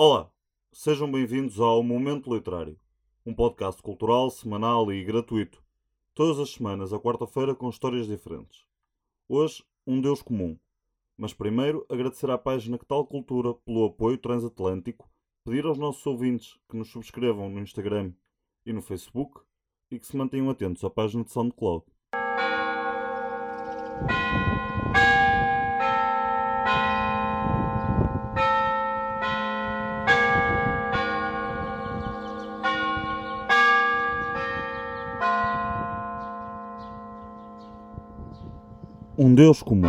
Olá, sejam bem-vindos ao Momento Literário, um podcast cultural, semanal e gratuito. Todas as semanas, à quarta-feira, com histórias diferentes. Hoje, um Deus comum. Mas primeiro, agradecer à página Que Tal Cultura pelo apoio transatlântico, pedir aos nossos ouvintes que nos subscrevam no Instagram e no Facebook e que se mantenham atentos à página de SoundCloud. Um Deus comum.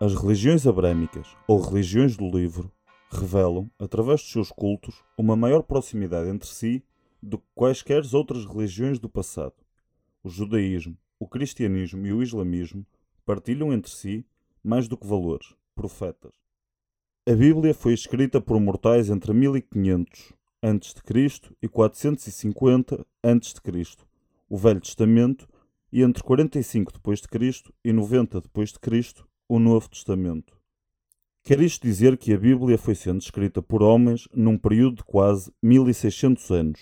As religiões abrâmicas, ou religiões do livro, revelam, através dos seus cultos, uma maior proximidade entre si do que quaisquer outras religiões do passado. O judaísmo, o cristianismo e o islamismo partilham entre si mais do que valores, profetas. A Bíblia foi escrita por mortais entre 1500 a.C. e 450 a.C o Velho Testamento, e entre 45 depois de Cristo e 90 depois de Cristo, o Novo Testamento. Quer isto dizer que a Bíblia foi sendo escrita por homens num período de quase 1600 anos.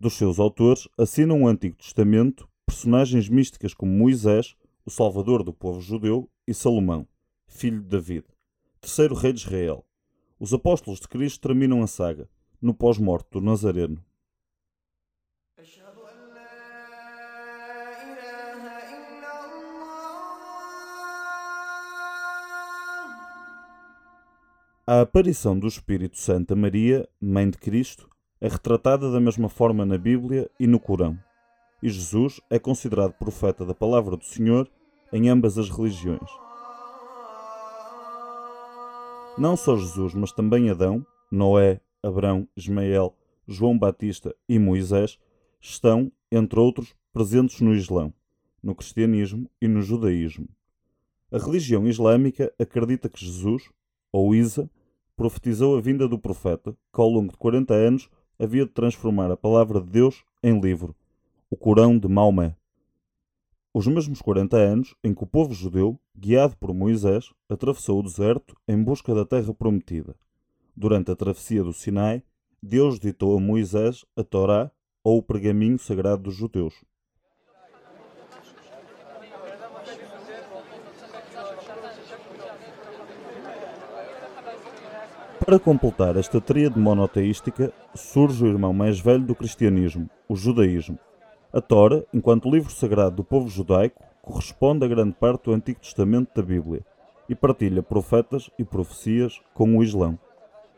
Dos seus autores assinam o Antigo Testamento personagens místicas como Moisés, o salvador do povo judeu, e Salomão, filho de David, terceiro rei de Israel. Os apóstolos de Cristo terminam a saga, no pós-morte do Nazareno. A aparição do Espírito Santo a Maria, Mãe de Cristo, é retratada da mesma forma na Bíblia e no Corão. E Jesus é considerado profeta da palavra do Senhor em ambas as religiões. Não só Jesus, mas também Adão, Noé, Abrão, Ismael, João Batista e Moisés estão, entre outros, presentes no Islão, no cristianismo e no judaísmo. A religião islâmica acredita que Jesus, ou Isa, profetizou a vinda do profeta, que ao longo de 40 anos havia de transformar a palavra de Deus em livro, o Corão de Maomé. Os mesmos 40 anos em que o povo judeu, guiado por Moisés, atravessou o deserto em busca da terra prometida. Durante a travessia do Sinai, Deus ditou a Moisés a Torá, ou o pergaminho sagrado dos judeus. Para completar esta tríade monoteística, surge o irmão mais velho do cristianismo, o judaísmo. A Tora, enquanto livro sagrado do povo judaico, corresponde a grande parte do Antigo Testamento da Bíblia e partilha profetas e profecias com o Islão,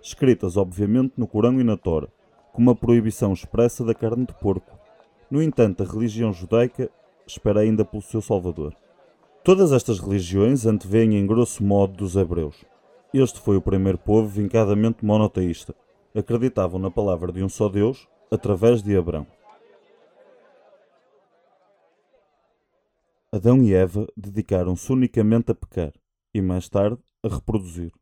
escritas obviamente no Corão e na Tora, com uma proibição expressa da carne de porco. No entanto, a religião judaica espera ainda pelo seu Salvador. Todas estas religiões antevêm em grosso modo dos hebreus. Este foi o primeiro povo vincadamente monoteísta. Acreditavam na palavra de um só Deus através de Abrão. Adão e Eva dedicaram-se unicamente a pecar e, mais tarde, a reproduzir.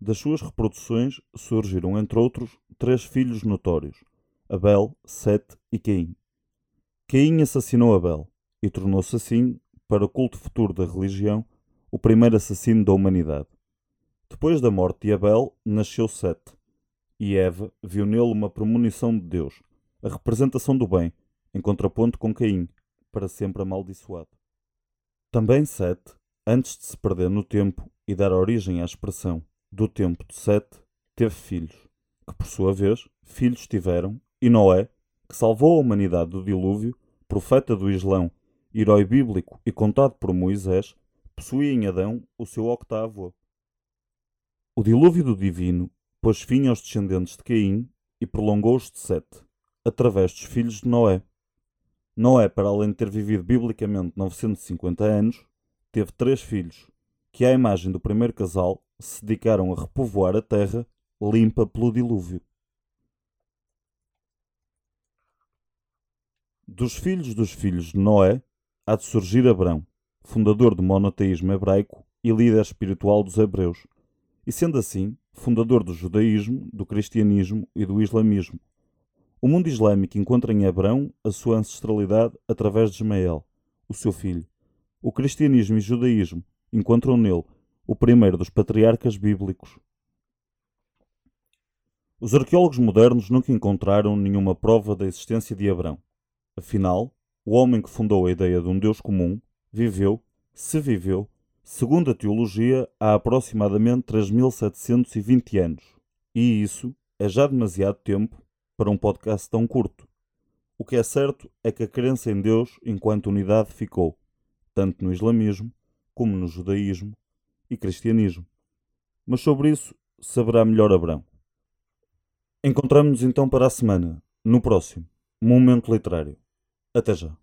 Das suas reproduções surgiram, entre outros, três filhos notórios: Abel, Sete e Caim. Caim assassinou Abel e tornou-se assim, para o culto futuro da religião, o primeiro assassino da humanidade. Depois da morte de Abel, nasceu Sete, e Eva viu nele uma premonição de Deus, a representação do bem, em contraponto com Caim, para sempre amaldiçoado. Também Sete, antes de se perder no tempo e dar origem à expressão do tempo de Sete, teve filhos, que por sua vez filhos tiveram, e Noé, que salvou a humanidade do dilúvio, profeta do Islão, herói bíblico e contado por Moisés, possuía em Adão o seu octavo o dilúvio do divino pôs fim aos descendentes de Caim e prolongou-os de Sete, através dos filhos de Noé. Noé, para além de ter vivido biblicamente 950 anos, teve três filhos, que à imagem do primeiro casal se dedicaram a repovoar a terra limpa pelo dilúvio. Dos filhos dos filhos de Noé há de surgir Abrão, fundador do monoteísmo hebraico e líder espiritual dos hebreus, e sendo assim, fundador do judaísmo, do cristianismo e do islamismo. O mundo islâmico encontra em Abrão a sua ancestralidade através de Ismael, o seu filho. O cristianismo e o judaísmo encontram nele o primeiro dos patriarcas bíblicos. Os arqueólogos modernos nunca encontraram nenhuma prova da existência de Abrão. Afinal, o homem que fundou a ideia de um Deus comum viveu, se viveu, segundo a teologia, há aproximadamente 3720 anos. E isso é já demasiado tempo para um podcast tão curto. O que é certo é que a crença em Deus enquanto unidade ficou, tanto no islamismo como no judaísmo e cristianismo. Mas sobre isso saberá melhor Abrão. Encontramos-nos então para a semana, no próximo Momento Literário. Até já.